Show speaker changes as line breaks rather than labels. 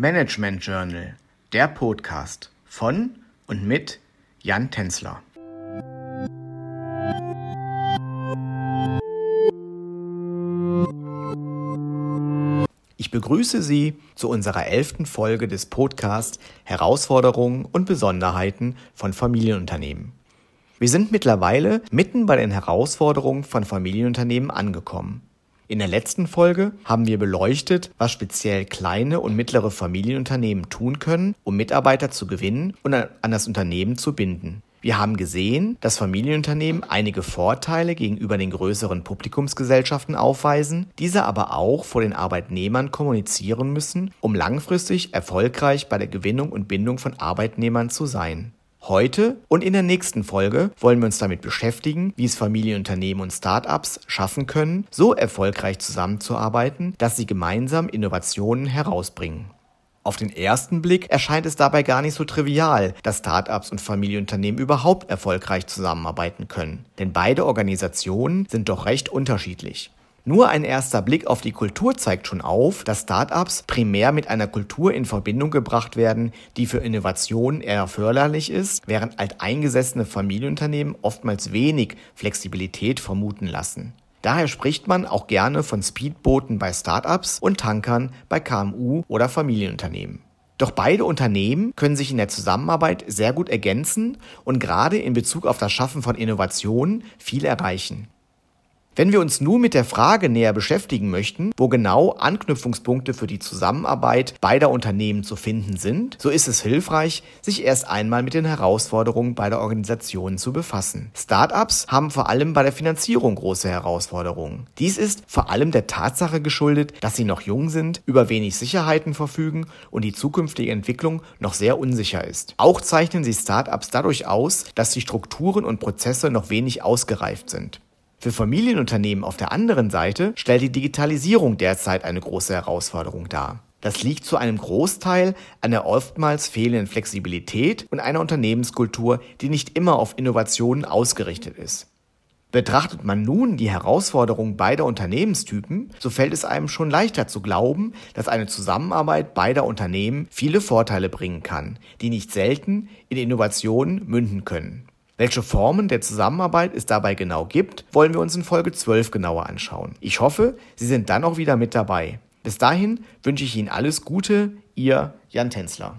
Management Journal, der Podcast von und mit Jan Tenzler. Ich begrüße Sie zu unserer elften Folge des Podcasts Herausforderungen und Besonderheiten von Familienunternehmen. Wir sind mittlerweile mitten bei den Herausforderungen von Familienunternehmen angekommen. In der letzten Folge haben wir beleuchtet, was speziell kleine und mittlere Familienunternehmen tun können, um Mitarbeiter zu gewinnen und an das Unternehmen zu binden. Wir haben gesehen, dass Familienunternehmen einige Vorteile gegenüber den größeren Publikumsgesellschaften aufweisen, diese aber auch vor den Arbeitnehmern kommunizieren müssen, um langfristig erfolgreich bei der Gewinnung und Bindung von Arbeitnehmern zu sein. Heute und in der nächsten Folge wollen wir uns damit beschäftigen, wie es Familienunternehmen und Startups schaffen können, so erfolgreich zusammenzuarbeiten, dass sie gemeinsam Innovationen herausbringen. Auf den ersten Blick erscheint es dabei gar nicht so trivial, dass Startups und Familienunternehmen überhaupt erfolgreich zusammenarbeiten können. Denn beide Organisationen sind doch recht unterschiedlich. Nur ein erster Blick auf die Kultur zeigt schon auf, dass Startups primär mit einer Kultur in Verbindung gebracht werden, die für Innovationen eher förderlich ist, während alteingesessene Familienunternehmen oftmals wenig Flexibilität vermuten lassen. Daher spricht man auch gerne von Speedbooten bei Startups und Tankern bei KMU oder Familienunternehmen. Doch beide Unternehmen können sich in der Zusammenarbeit sehr gut ergänzen und gerade in Bezug auf das Schaffen von Innovationen viel erreichen. Wenn wir uns nun mit der Frage näher beschäftigen möchten, wo genau Anknüpfungspunkte für die Zusammenarbeit beider Unternehmen zu finden sind, so ist es hilfreich, sich erst einmal mit den Herausforderungen beider Organisationen zu befassen. Startups haben vor allem bei der Finanzierung große Herausforderungen. Dies ist vor allem der Tatsache geschuldet, dass sie noch jung sind, über wenig Sicherheiten verfügen und die zukünftige Entwicklung noch sehr unsicher ist. Auch zeichnen sich Startups dadurch aus, dass die Strukturen und Prozesse noch wenig ausgereift sind. Für Familienunternehmen auf der anderen Seite stellt die Digitalisierung derzeit eine große Herausforderung dar. Das liegt zu einem Großteil an der oftmals fehlenden Flexibilität und einer Unternehmenskultur, die nicht immer auf Innovationen ausgerichtet ist. Betrachtet man nun die Herausforderungen beider Unternehmenstypen, so fällt es einem schon leichter zu glauben, dass eine Zusammenarbeit beider Unternehmen viele Vorteile bringen kann, die nicht selten in Innovationen münden können. Welche Formen der Zusammenarbeit es dabei genau gibt, wollen wir uns in Folge 12 genauer anschauen. Ich hoffe, Sie sind dann auch wieder mit dabei. Bis dahin wünsche ich Ihnen alles Gute, Ihr Jan Tänzler.